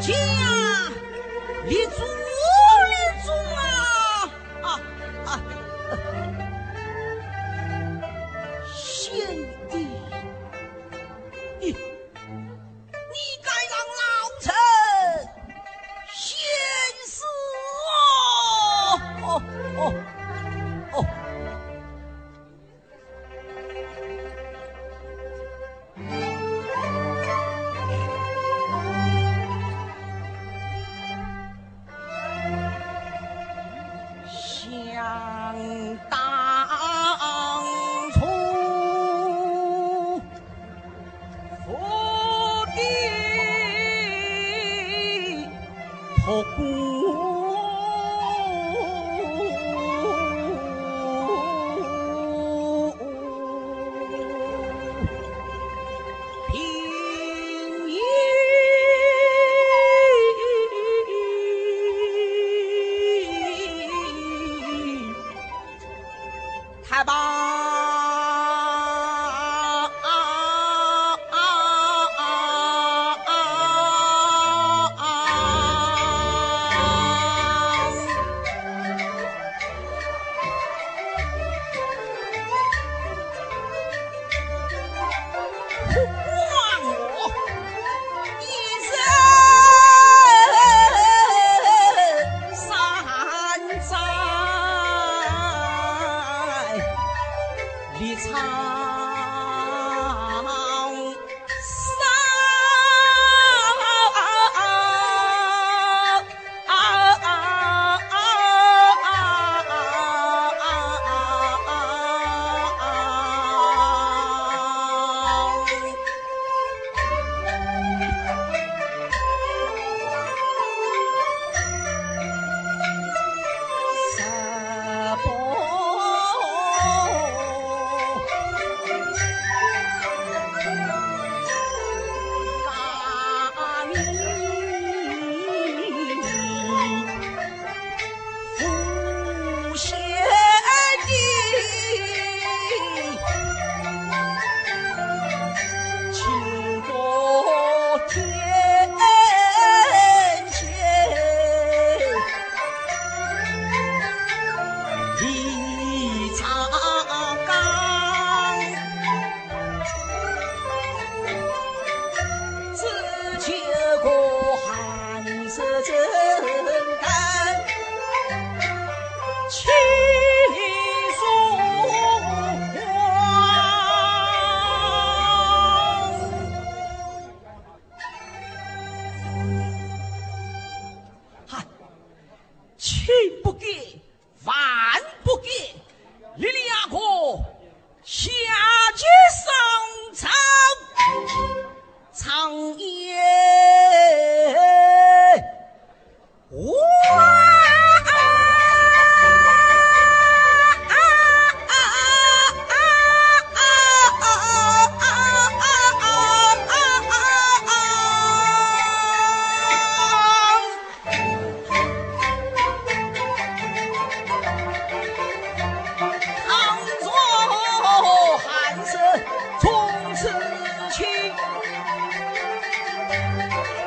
去呀、立足。开吧。你猜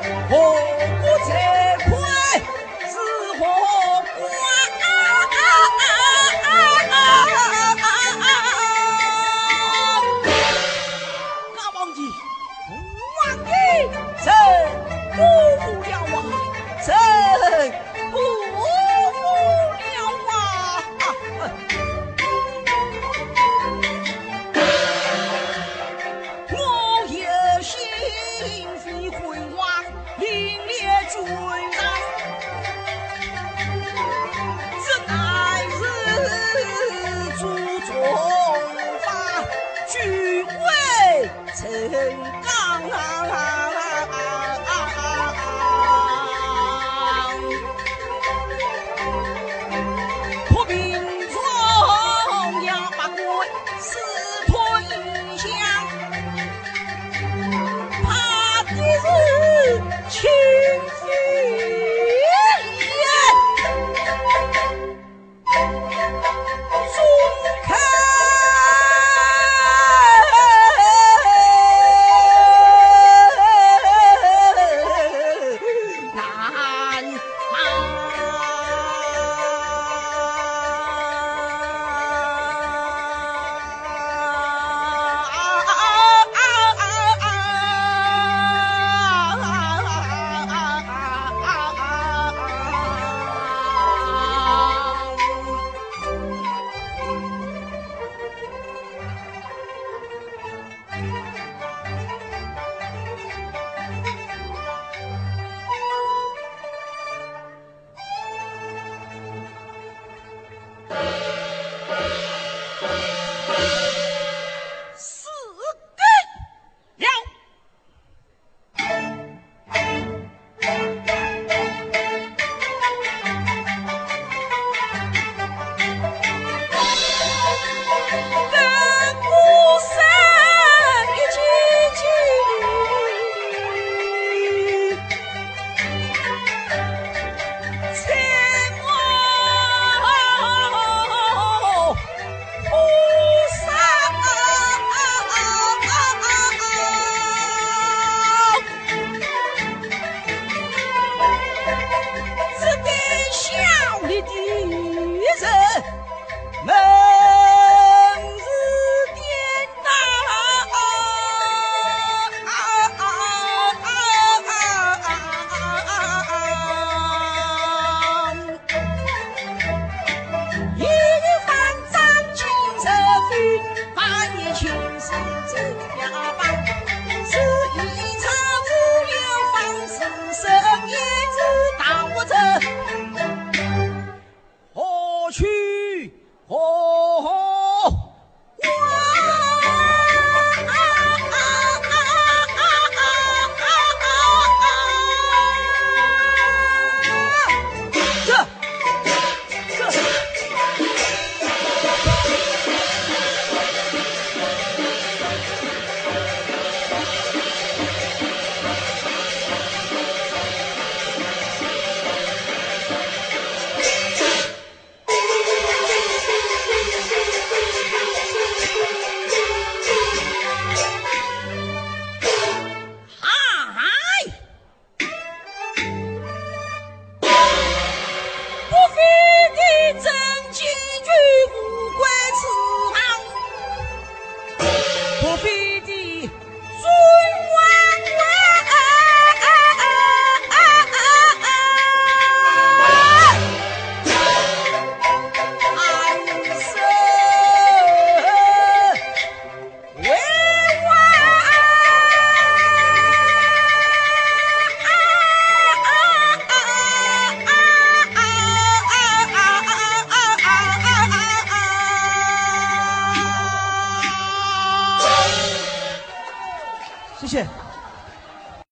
Oh.